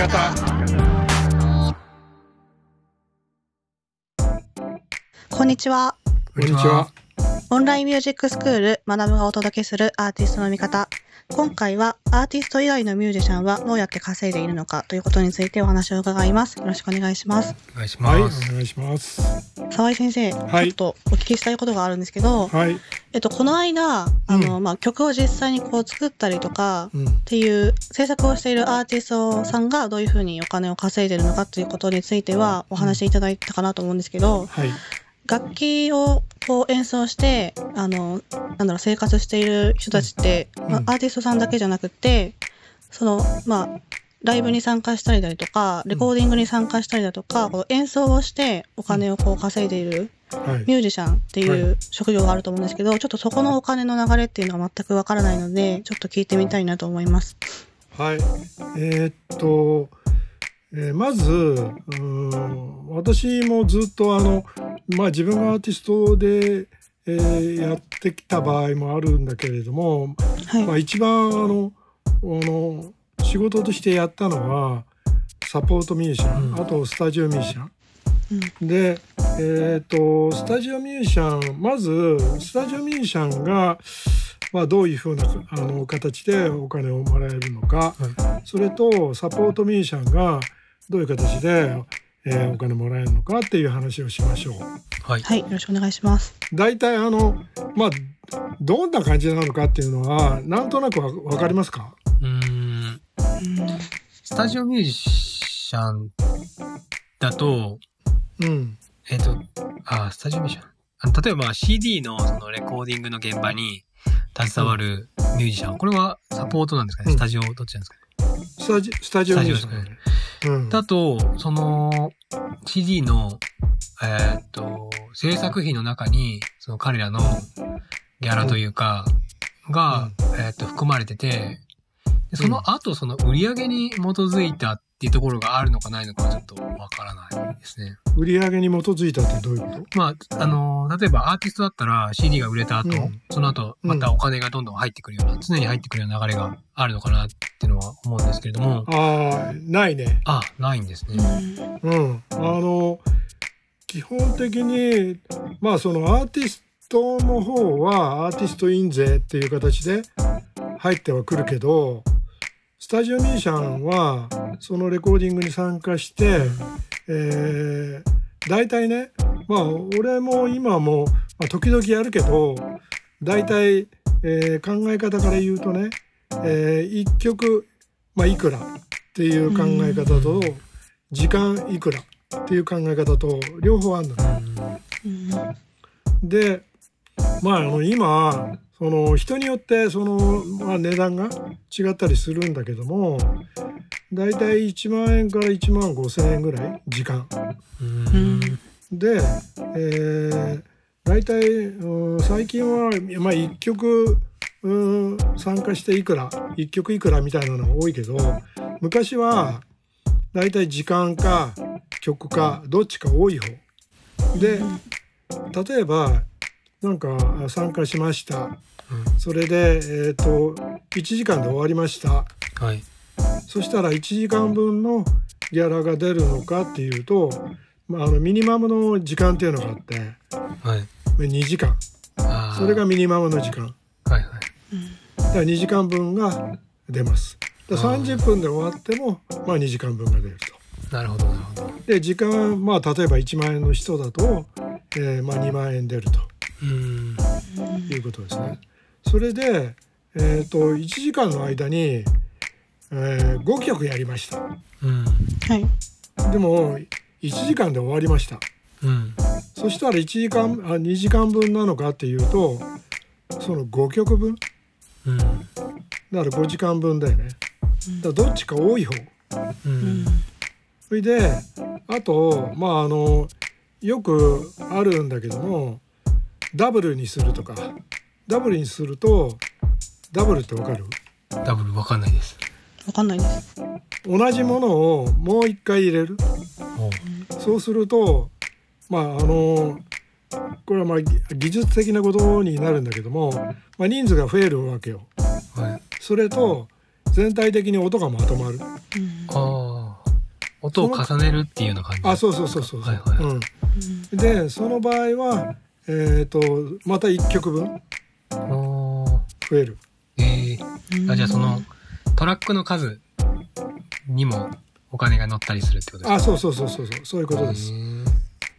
方こんにちは。こんにちはオンラインミュージックスクール学ぶがお届けするアーティストの見方。今回はアーティスト以外のミュージシャンはどうやって稼いでいるのかということについてお話を伺います。よろしくお願いします。お願いしはいおます。願いします沢井先生、はいちょっとお聞きしたいことがあるんですけど、はいえっと、この間、あの、まあ、曲を実際にこう作ったりとか、うんっていう制作をしているアーティストさんがどういうふうにお金を稼いでるのかということについてはお話しいただいたかなと思うんですけど、はい楽器をこう演奏してあのなんだろう生活している人たちって、まあうん。アーティストさんだけじゃなくてそのまあライブに参加したりだとかレコーディングに参加したりだとか、こう演奏をしてお金をこう稼いでいるはい。ミュージシャンってはい。いう職業があると思うんですけど、ちょっとそこのお金の流れっていうのが全くわからないのでちょっと聞いてみたいなと思います。はい。えーっと、えーまずうーん私もずっとあのまあ自分がアーティストで、えーやってきた場合もあるんだけれども、はい、まあ、一番あのあの仕事としてやったのはサポートミュージシャン、うん。あとスタジオミュージシャン。うん。で、えー、とスタジオミュージシャンまずスタジオミュージシャンが、まあ、どういうふうなあの形でお金をもらえるのか、それとサポートミュージシャンがどういう形で、えーお金もらえるのかっていう話をしましょう。はい。はい、よろしくお願いします。大体あのまあどんな感じなのかっていうのはなんとなくわわかりますか？うーん。スタジオミュージシャンだと、うんえっ、と、あ、スタジオミュージシャン？例えばまあ CD のそのレコーディングの現場に携わるミュージシャン。これはサポートなんですかね、うんスタジオどっちなんですかね？スタジスタジオミュージシャンスタジオうん。だと、その CD の、えっ、と、制作費の中に、その彼らのギャラというか、が、えっ、と、含まれてて、でその後、その売り上げに基づいたっていうところがあるのかないのかはちょっとわからないですね。売り上げに基づいたってどういうこと？まあ、あの例えばアーティストだったら CD が売れた後、うん。その後、またお金がどんどん入ってくるような、常に入ってくるような流れがあるのかなっていうのは思うんですけれども、ああないね。あ、ないんですね。うん、あの基本的にまあそのアーティストの方はアーティスト印税っていう形で入ってはくるけどスタジオミュージシャンはそのレコーディングに参加して、えー、大体ねまあ俺も今も、まあ、時々やるけど大体、えー考え方から言うとね、え1曲、まあ、いくらっていう考え方と、時間いくらっていう考え方と両方あるのね。うんでまああの今その人によってその、まあ、値段が違ったりするんだけどもだいたい1万円から1万5千円ぐらい時間。で、えー、大体、うん最近は、まあ、1曲うん参加していくら1曲いくらみたいなのが多いけど昔は大体時間か曲かどっちか多い方。で例えばなんか参加しました。それで、えー、と1時間で終わりました。はい。そしたら1時間分のギャラが出るのかっていうと、まあ、あのミニマムの時間っていうのがあってはい。2時間。それがミニマムの時間ら2時間分が出ますだからあー30分で終わっても、まあ、2時間分が出るとなるほどなるほど。で時間まあ例えば1万円の人だと、えーまあ、2万円出るとうん。いうことですねそれで、えー、と1時間の間に、え5曲やりましたうん。はい。でも1時間で終わりましたうん。そしたら1時間あ2時間分なのかっていうとその5曲分うん。だから5時間分だよねだからどっちか多い方ううんん。それであとまああのよくあるんだけどもダブルにするとかダブルにするとダブルってわかる？ダブルわかんないです。わかんないです。同じものをもう一回入れる？そうするとまああのこれはまあぎ技術的なことになるんだけども、まあ、人数が増えるわけよ。はい。それと全体的に音がまとまる。うんあ。音を重ねるっていうような感じ。あそうそうそうそうそう、はいはいはい。うん、でその場合はえっ、とまた1曲分増える。えー、あじゃあそのトラックの数にもお金が乗ったりするってことですか？あそうそうそうそうそう。そういうことです。へー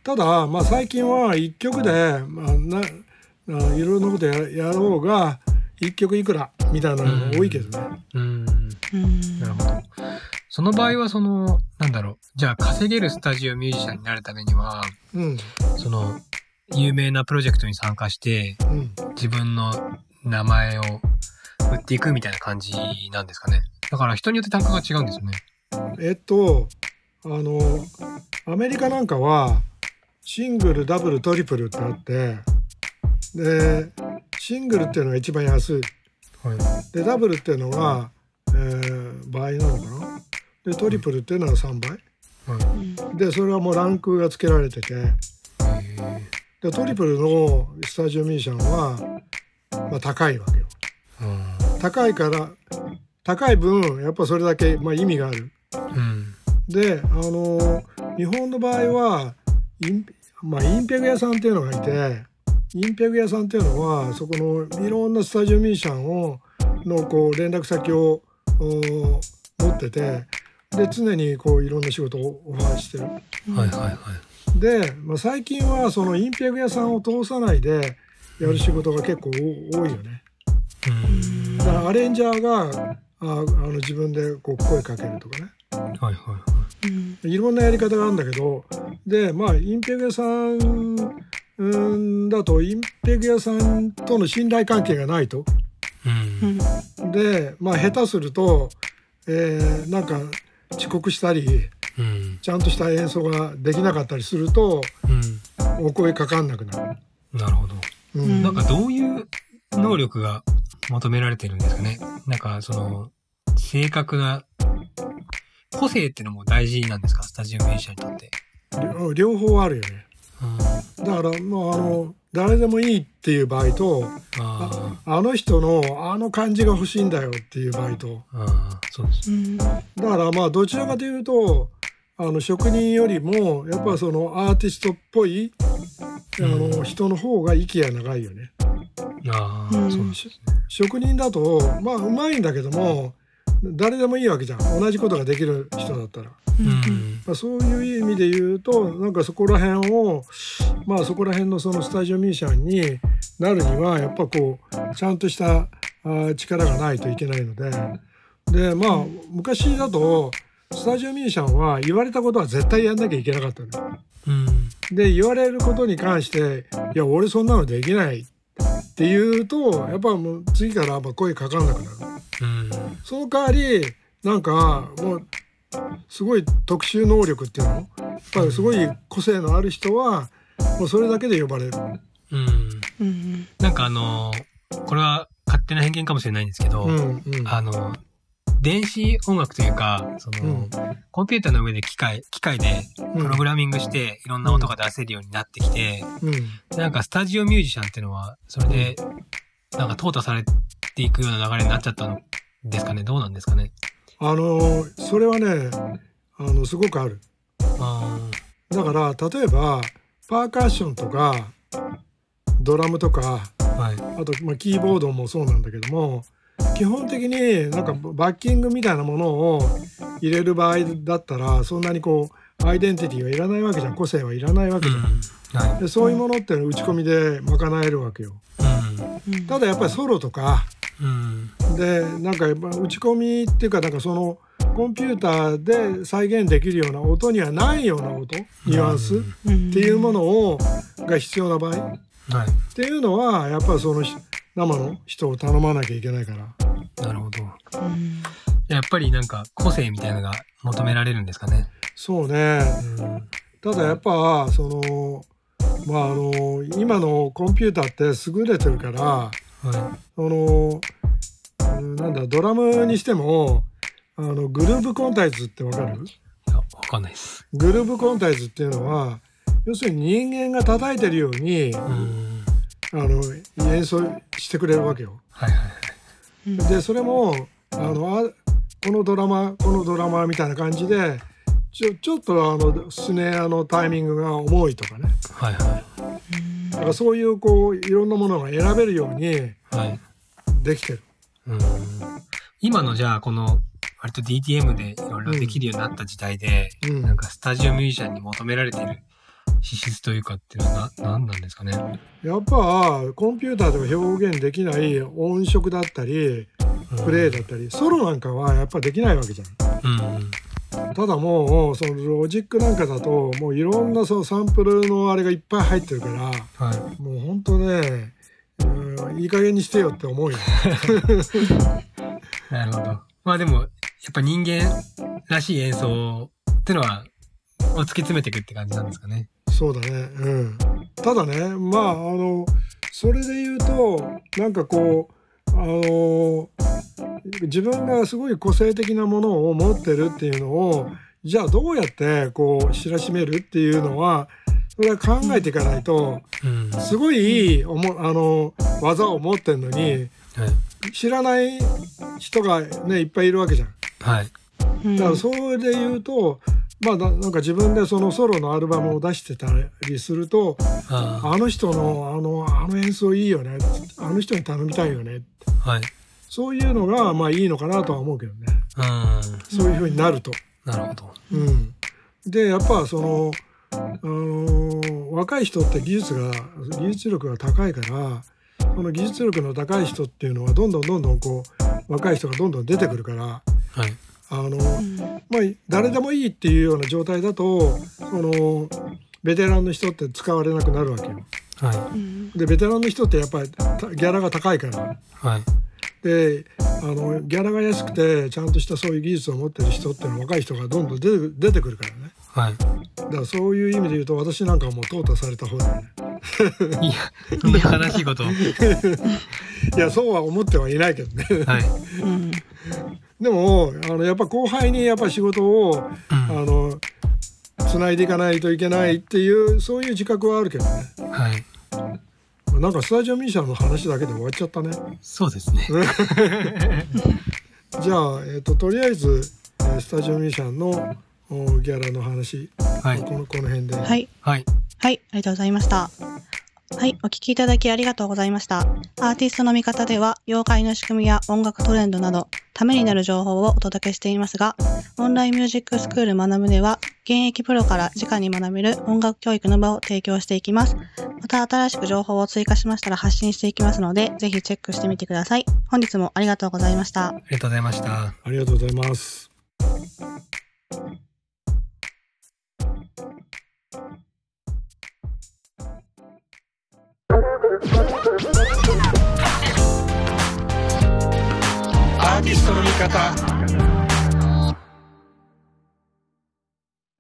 ただまあ最近は1曲で、まあ、なあいろんなことややろうが1曲いくらみたいなのが多いけどね、うん。うん。なるほど。その場合はそのなんだろう。じゃあ稼げるスタジオミュージシャンになるためにはうん。その有名なプロジェクトに参加してうん、自分の名前を売っていくみたいな感じなんですかね。だから人によって単価が違うんですよね。えっとあのアメリカなんかはシングルダブルトリプルってあってでシングルっていうのが一番安い。はい。でダブルっていうのが、えー倍なのかな？でトリプルっていうのは3倍。はい。でそれはもうランクがつけられてて。へでトリプルのスタジオミュージシャンは、まあ、高いわけよ。ー。高いから高い分やっぱそれだけ、まあ、意味がある。うん。であの日本の場合はまあ、インペグ屋さんっていうのがいてインペグ屋さんっていうのはそこのいろんなスタジオミュージシャンをのこう連絡先をお持っててで常にこういろんな仕事をオファーしてる。はいはいはいで、まあ、最近はそのインペグ屋さんを通さないでやる仕事が結構お多いよね。うんだからアレンジャーがああの自分でこう声かけるとかね。はいはいはいいろんなやり方があるんだけどでまあインペグ屋さんうんだとインペグ屋さんとの信頼関係がないと。うん。でまあ下手すると、えーなんか遅刻したりうん。ちゃんとした演奏ができなかったりするとうん。お声かかんなくなる。なるほど。うんうん。なんかどういう能力が求められてるんですかね。なんかその正確な個性っていうのも大事なんですか？スタジオミュージシャンにとって。両両方あるよね。うん、だからまああの誰でもいいっていう場合とああの人のあの感じが欲しいんだよっていう場合とーあーそうです。うんだからまあどちらかというとあの職人よりもやっぱそのアーティストっぽいあの人の方が息が長いよね。ああ、うんそうですね。職人だとまあうまいんだけども誰でもいいわけじゃん同じことができる人だったら。うん。まあ、そういう意味で言うとなんかそこら辺をまあそこら辺のそのスタジオミュージシャンになるにはやっぱこうちゃんとした力がないといけないのででまあ昔だとスタジオミュージシャンは言われたことは絶対やんなきゃいけなかったのよ。うん。で言われることに関して「いや俺そんなのできない」って言うとやっぱもう次からやっぱ声かかんなくなる。うん。その代わりなんかもうすごい特殊能力っていうの？やっぱりすごい個性のある人はもうそれだけで呼ばれる。うん。うんなんかあのーこれは勝手な偏見かもしれないんですけど、うんうんあの、電子音楽というか、その、うん。コンピューターの上で機械、機械でプログラミングしていろんな音が出せるようになってきて、うん。なんかスタジオミュージシャンっていうのは、それで、なんか淘汰されていくような流れになっちゃったのですかね？どうなんですかね？あのそれはねあのすごくある。あだから例えばパーカッションとかドラムとかあ、はい。あと、まあ、キーボードもそうなんだけども基本的になんかバッキングみたいなものを入れる場合だったらそんなにこうアイデンティティはいらないわけじゃん個性はいらないわけじゃん。うん。はい。でそういうものってのは打ち込みで賄えるわけよ。うんただやっぱりソロとかうん。うん。でなんかやっぱ打ち込みっていうかなんかそのコンピューターで再現できるような音にはないような音ニュアンスっうんていうものをが必要な場合っはい。ていうのはやっぱりそのひ生の人を頼まなきゃいけないからなるほど。うんやっぱりなんか個性みたいなのが求められるんですかね。そうねうん。ただやっぱそのまああの今のコンピューターって優れてるからはそのうんなんだドラムにしてもあのグルーブコンタイズってわかる？い。いや、わかんないです。グルーブコンタイズっていうのは要するに人間が叩いてるようにうん。あの演奏してくれるわけよ。はいはいはい。でそれもあのあこのドラマこのドラマみたいな感じでちょちょっとあのスネアのタイミングが重いとかねはいはだからそういうこういろんなものが選べるようにい。はい。できてる。うん今のじゃあこの割と DTM でいろいろできるようになった時代で、うんなんかスタジオミュージシャンに求められている資質というかっていうのはな何なんですかね？やっぱコンピューターでは表現できない音色だったりプレイだったりソロなんかはやっぱできないわけじゃん。うんうんただもうそのロジックなんかだともういろんなそのサンプルのあれがいっぱい入ってるからはい。もうほんとね、うん、いい加減にしてよって思うよ。なるほど。まあでもやっぱ人間らしい演奏ってのはを突き詰めていくって感じなんですかね。そうだね。うん。ただね、まあ、あの、それで言うと、なんかこう、あの、自分がすごい個性的なものを持ってるっていうのを、じゃあどうやってこう知らしめるっていうのは、それは考えていかないと、すごいいいおもあの技を持ってるのに、い。知らない人がね、いっぱいいるわけじゃん。はい。うんだからそれで言うと、まあななんか自分でそのソロのアルバムを出してたりすると、ああの人のあのあの演奏いいよねあの人に頼みたいよねあ。はい。そういうのがまあいいのかなとは思うけどねうん。そういうふうになると。なるほど。うん、でやっぱその、あのー若い人って技術が技術力が高いからこの技術力の高い人っていうのはどんどんどんどんこう若い人がどんどん出てくるからはい。あのうんまあ誰でもいいっていうような状態だとそのベテランの人って使われなくなるわけよ。はうんでベテランの人ってやっぱりたギャラが高いからい。はい。であのギャラが安くてちゃんとしたそういう技術を持ってる人っていうのは若い人がどんどん出て出てくるからねはい。だからそういう意味で言うと私なんかはもう淘汰された方だよねいや、悲しいこと いやそうは思ってはいないけどねい。うんでもあのやっぱ後輩にやっぱ仕事をうんあの繋いでいかないといけないっていうそういう自覚はあるけどねはい。なんかスタジオミュージシャンの話だけで終わっちゃったねそうですね。じゃあ、えっととりあえず、えースタジオミュージシャンのおギャラの話、はい。このこの辺で、はい。はい。はい、ありがとうございました。はい、お聞きいただきありがとうございました。アーティストの見方では、妖怪の仕組みや音楽トレンドなど、ためになる情報をお届けしていますが、オンラインミュージックスクール学ぶでは、現役プロから直に学べる音楽教育の場を提供していきます。また新しく情報を追加しましたら発信していきますので、ぜひチェックしてみてください。本日もありがとうございました。ありがとうございました。ありがとうございます。Adi Solikata.